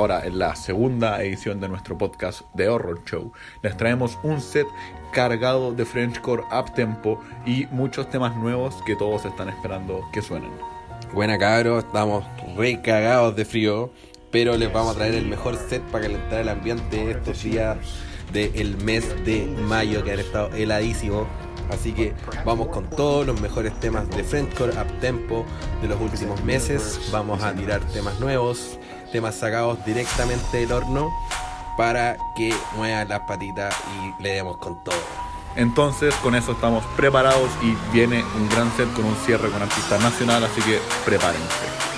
ahora en la segunda edición de nuestro podcast de Horror Show les traemos un set cargado de Frenchcore up tempo y muchos temas nuevos que todos están esperando que suenen. Buena cabros, estamos re cagados de frío, pero les vamos a traer el mejor set para calentar el ambiente estos días del mes de mayo que han estado heladísimos. Así que vamos con todos los mejores temas de Frenchcore up tempo de los últimos meses. Vamos a tirar temas nuevos, temas sacados directamente del horno para que muevan las patitas y le demos con todo. Entonces con eso estamos preparados y viene un gran set con un cierre con artista nacional, así que prepárense.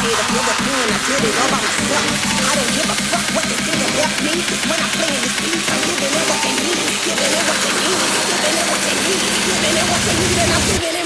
Cut. I'm tired of European, I did it all by myself. I don't give a fuck what they think of left me. When I'm playing this beat, I'm giving it what they need. Giving it what they need. Giving it what they need. Giving it what they need. And I'm giving it.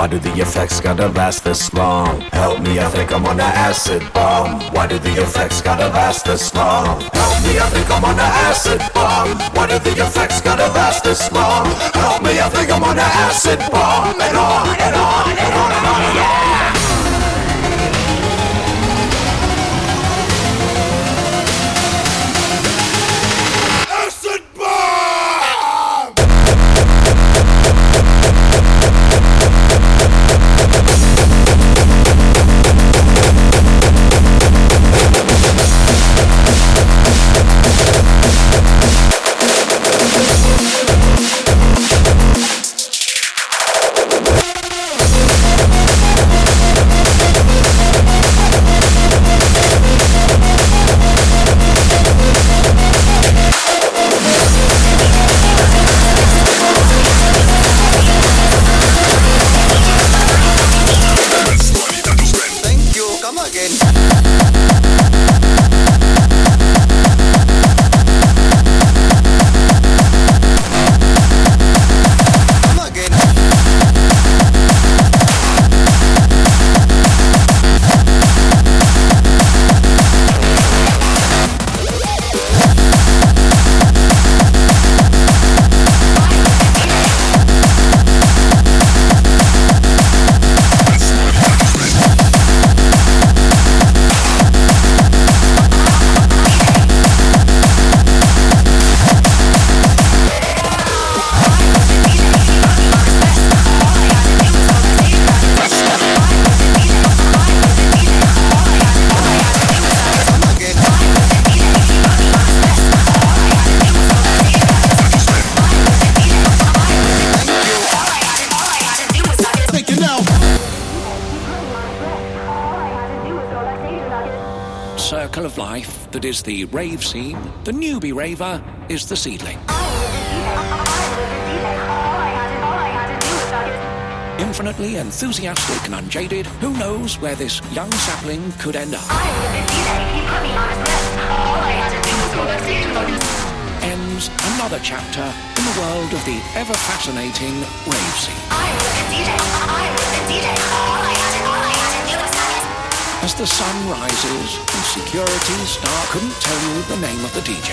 Why do the effects gotta last this long? Help me, I think I'm on an acid bomb. Why do the effects gotta last this long? Help me, I think I'm on an acid bomb. Why do the effects gotta last this long? Help me, I think I'm on an acid bomb. And on and on and on and on, yeah! Circle of life that is the rave scene, the newbie raver is the seedling. Infinitely enthusiastic and unjaded, who knows where this young sapling could end up? Ends another chapter in the world of the ever fascinating rave scene. As the sun rises and security start couldn't tell you the name of the DJ.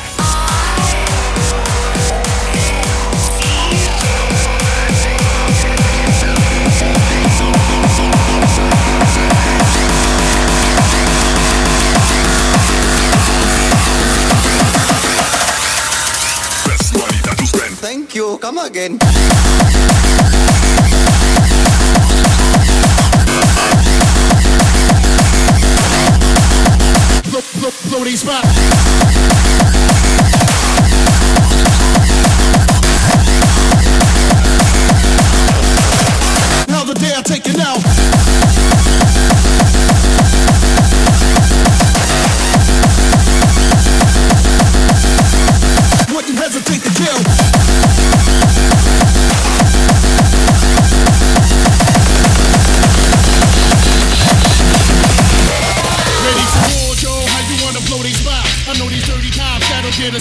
Best money that you spend. Thank you. Come again. Blow, blow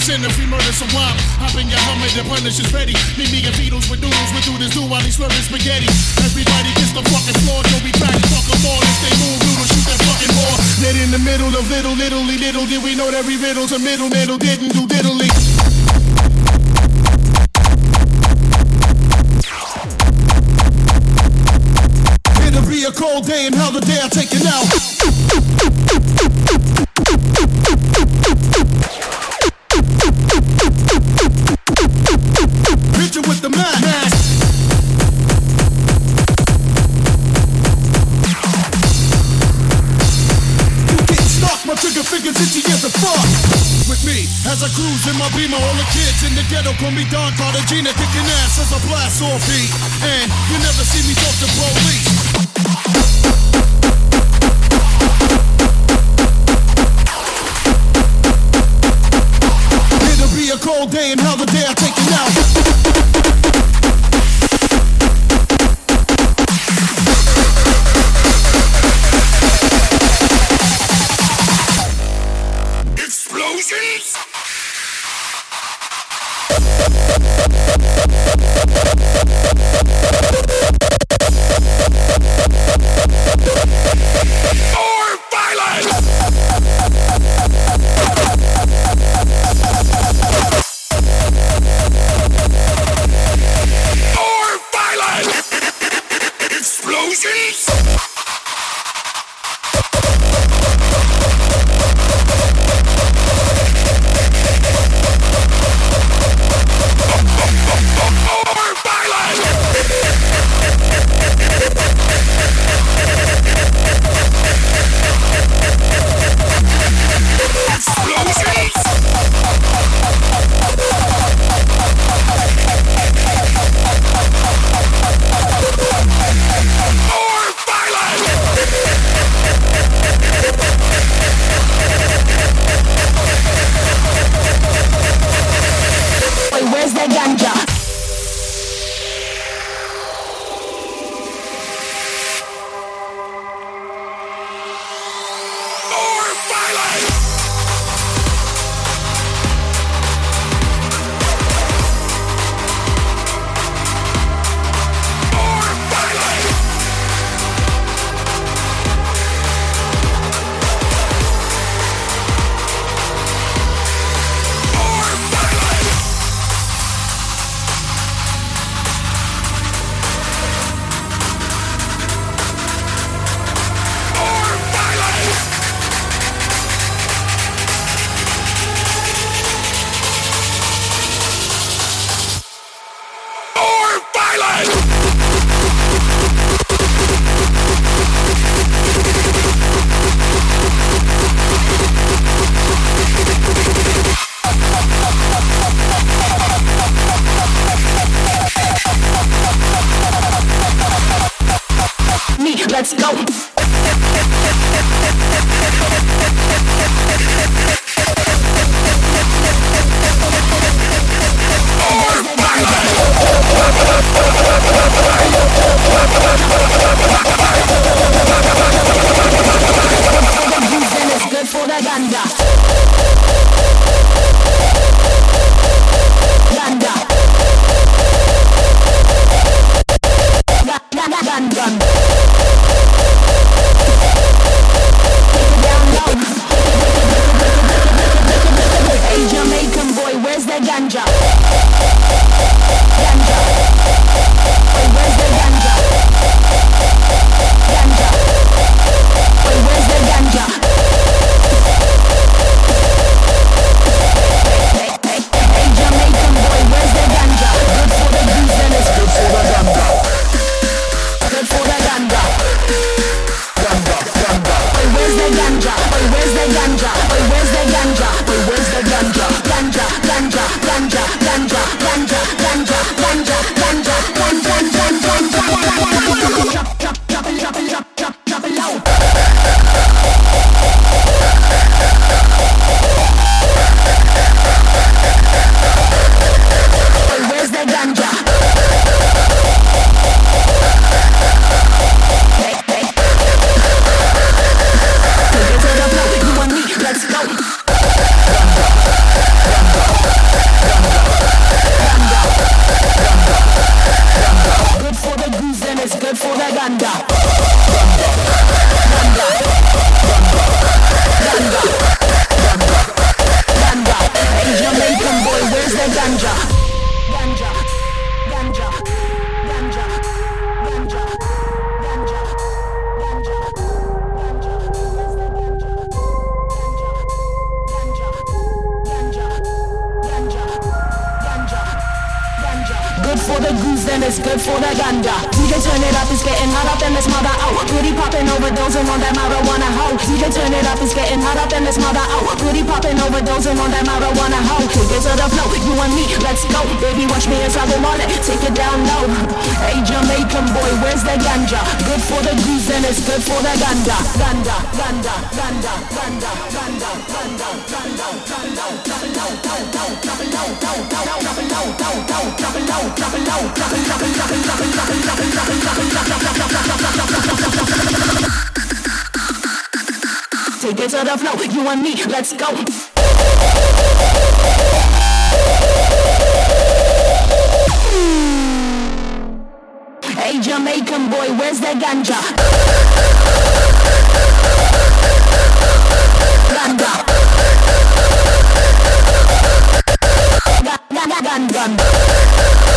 get us in if we murder some wild. Hop in your Hummer, the punish is ready. Meet me and Beatles with noodles, we do this do while he's slurping spaghetti. Everybody gets the fucking floor, don't be back, fuck them all. If they move, noodles, shoot that fucking whore. Dead in the middle of little, little, little, did we know that every riddle's a middle, middle, didn't do diddly. It'll be a cold day and hell the day I take it out. As cruise in my beamer, all the kids in the ghetto call me Don Cartagena, kicking ass as I blast off heat. And you never see me talk to police. A cold day and hell the day I take Take it to the flow, you and me, let's go. Hey Jamaican boy, where's the ganja? Ganja. handgun.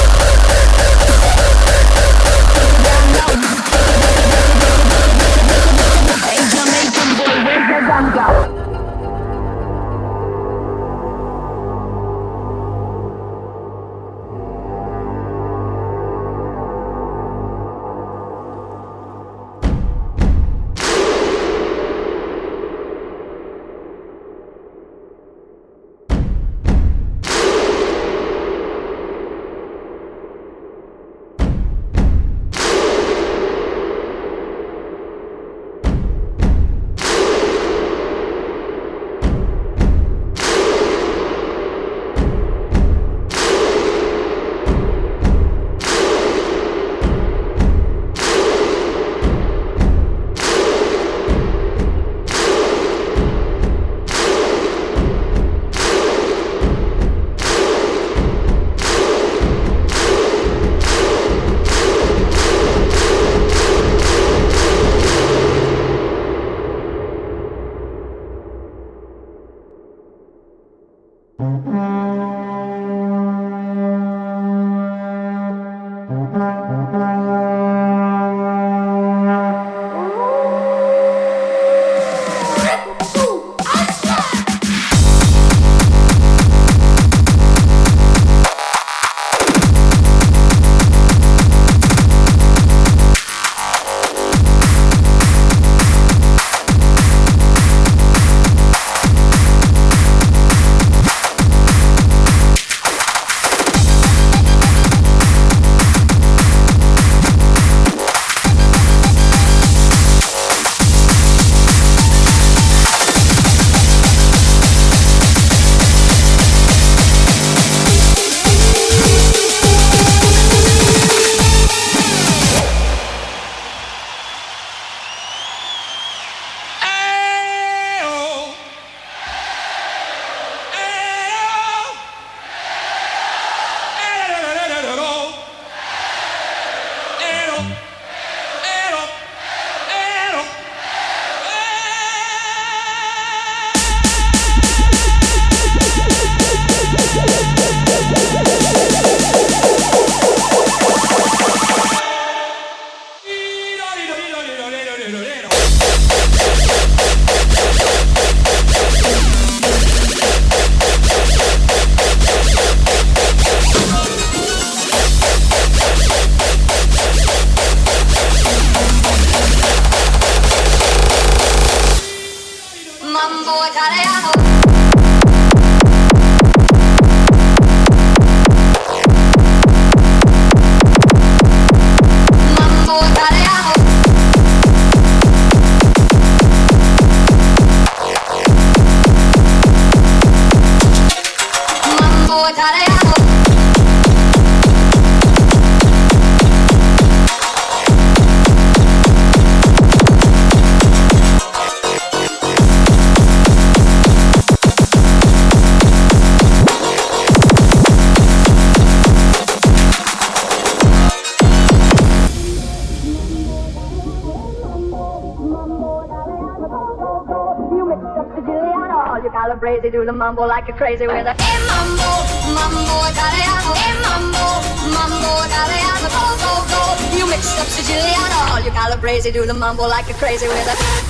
Calabrese, do the mumbo like a crazy with a hey mambo, mambo italiano, hey mambo, mambo italiano, go go go. You mix up Siciliano, all you calabrese, do the mumbo like a crazy with a.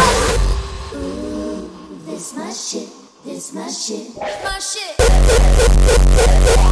My shit. My shit.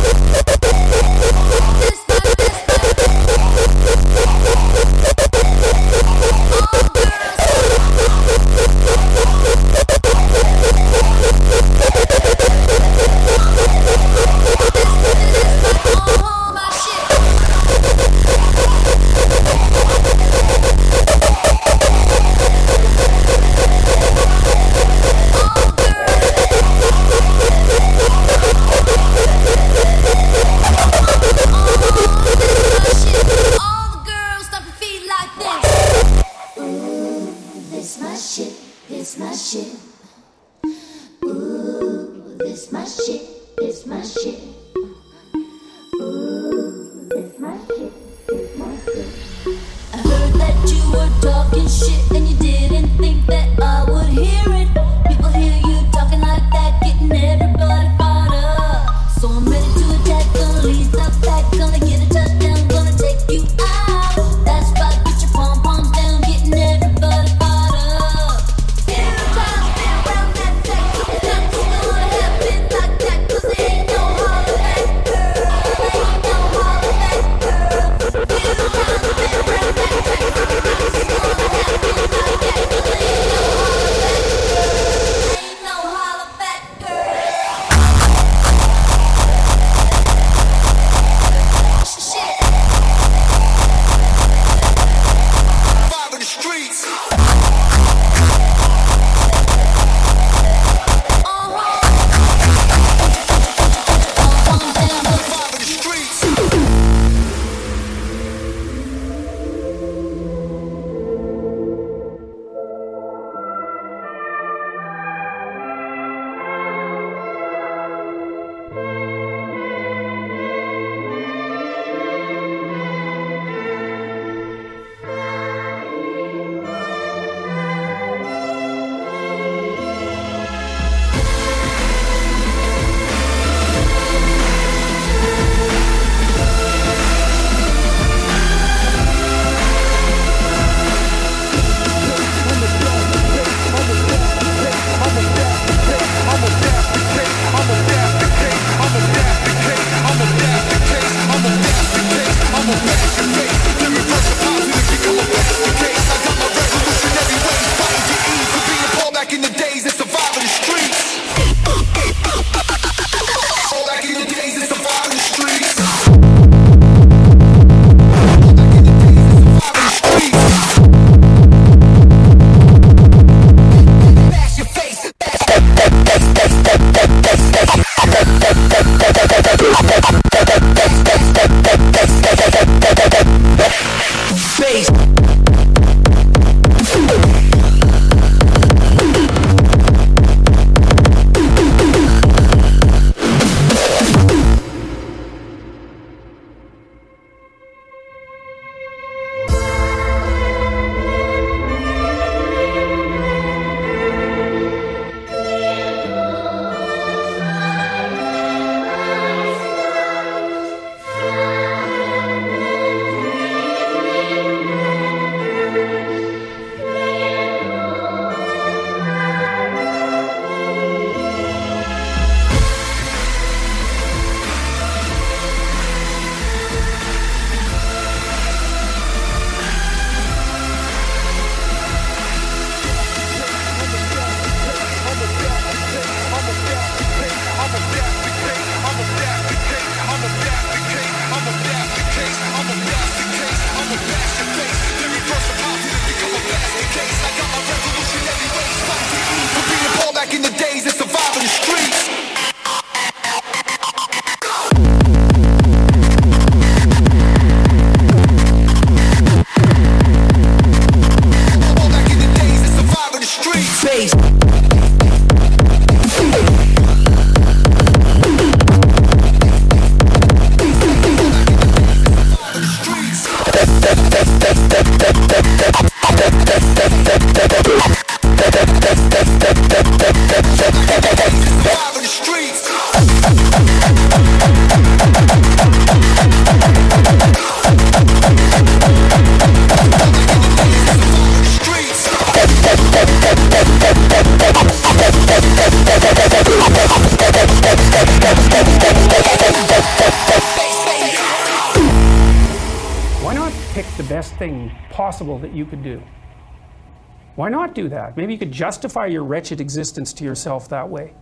not do that? Maybe you could justify your wretched existence to yourself that way.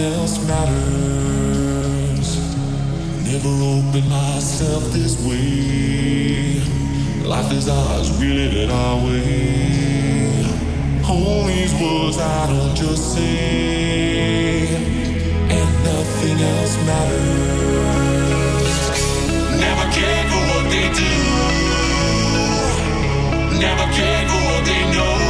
Else matters. Never opened myself this way. Life is ours, we live it our way. All these words I don't just say and nothing else matters. Never cared for what they do. Never cared for what they know.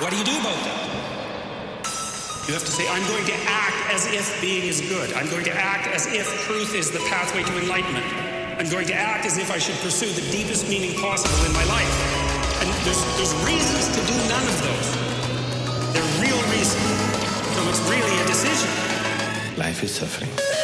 What do you do about that? You have to say, I'm going to act as if being is good. I'm going to act as if truth is the pathway to enlightenment. I'm going to act as if I should pursue the deepest meaning possible in my life. And there's, there's reasons to do none of those. They're real reasons. So it's really a decision. Life is suffering.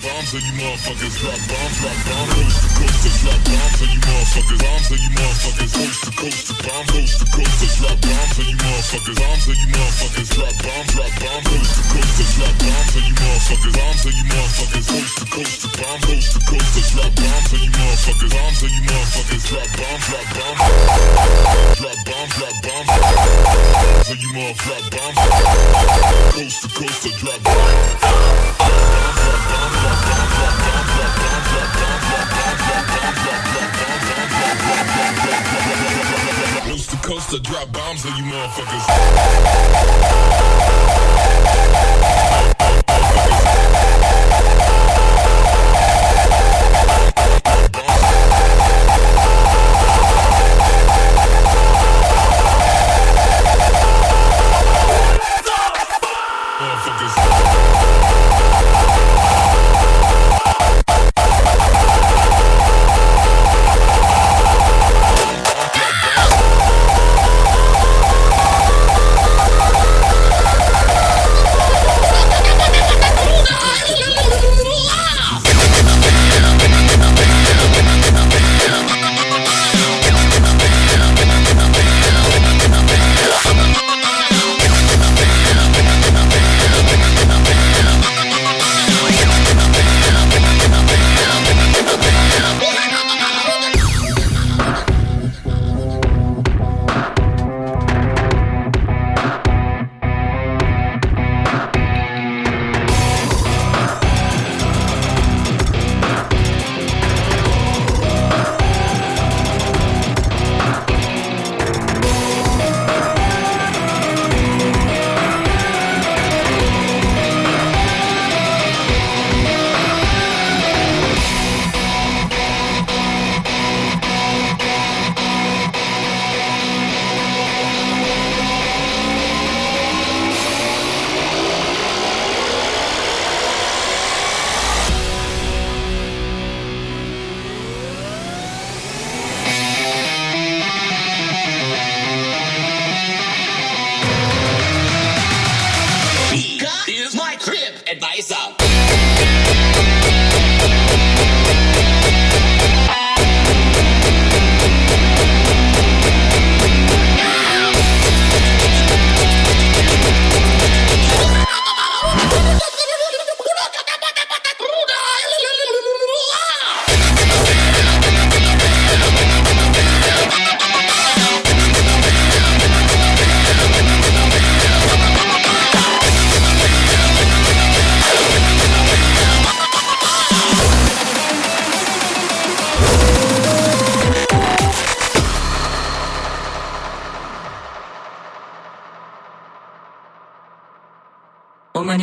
Bombs on you motherfuckers, drop bombs, drop bombs, coast to coast, coasters, drop bombs on you motherfuckers, bombs on you motherfuckers, coast to coaster, bomb, coast to coast, coasters, drop bombs on you motherfuckers, bombs on you motherfuckers, drop bombs, drop bombs, coast to coast, coasters, drop bombs on you motherfuckers, bombs on you motherfuckers, coast to coaster, bomb, coast to coast, coasters, drop bombs on you motherfuckers, bombs on you motherfuckers, drop bombs, drop bombs, drop bombs, drop bombs, on you motherfuckers, drop bombs, coast to coast, coaster, drop bombs. Coast to drop bombs on you motherfuckers.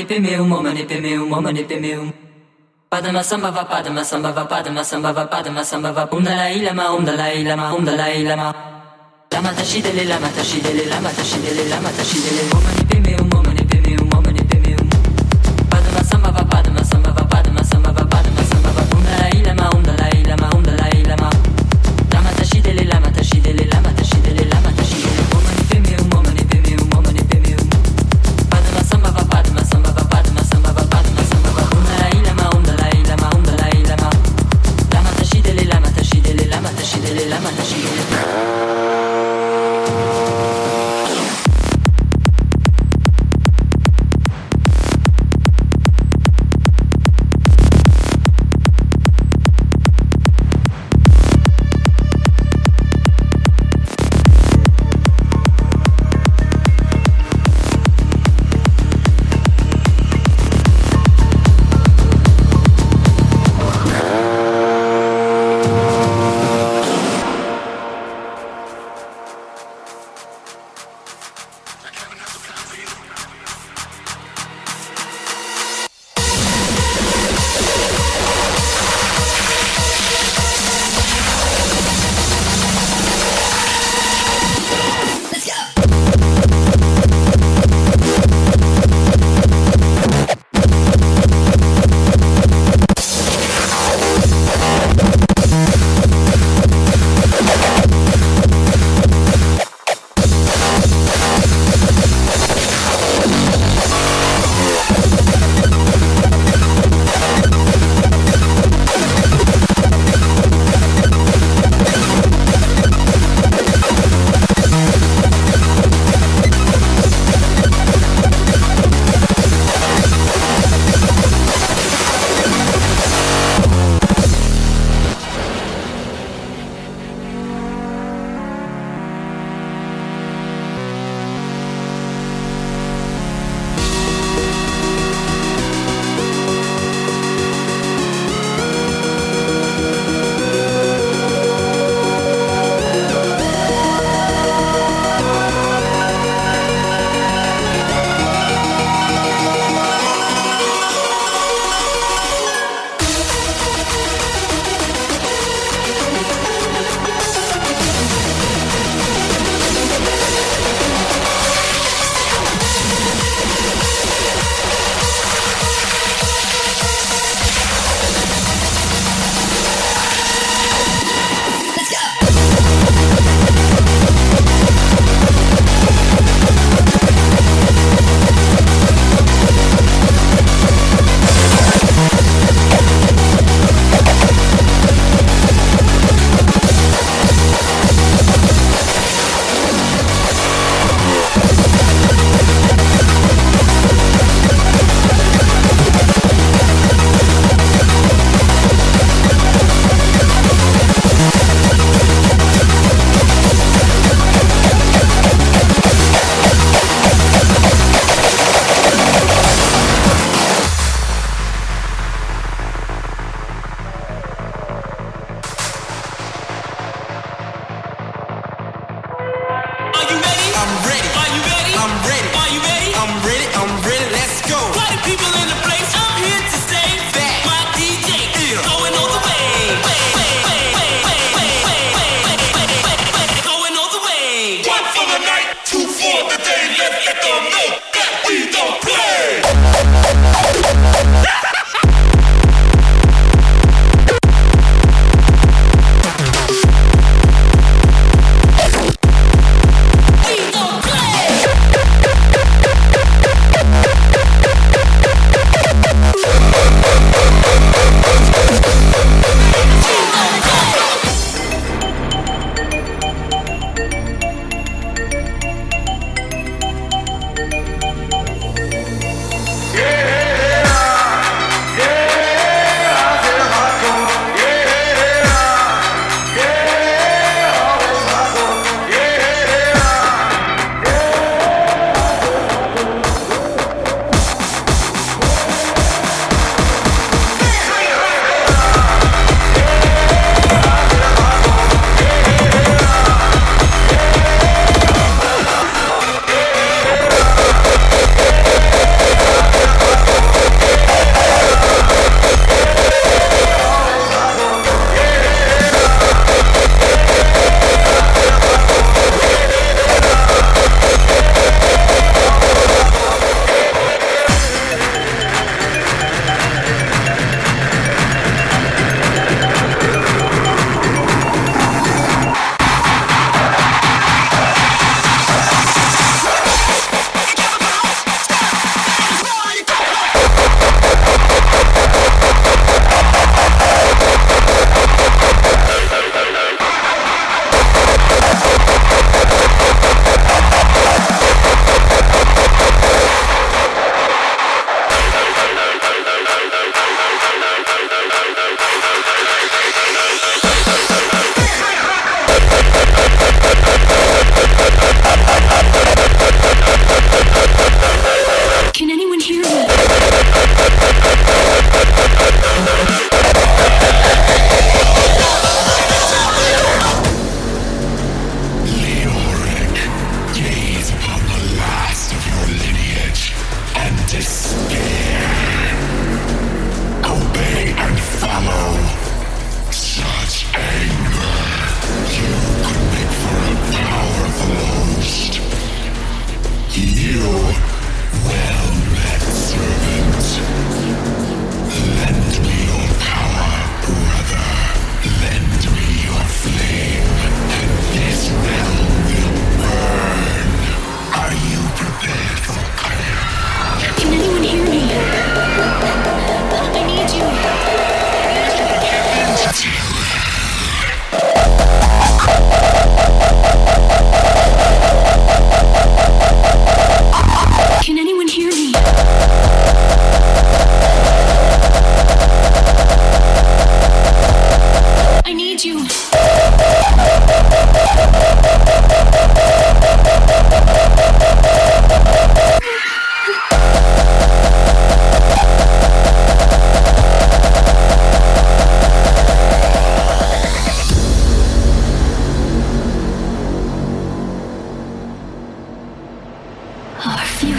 pemeum, omane pemeum, omane pemeum. Padma samba va padma samba va padma samba va padma samba va. Om Dalai Lama Om Dalai Lama Om Dalai Lama. Lama tashidele lama tashidele lama tashidele lama tashidele omane pemeum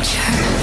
future.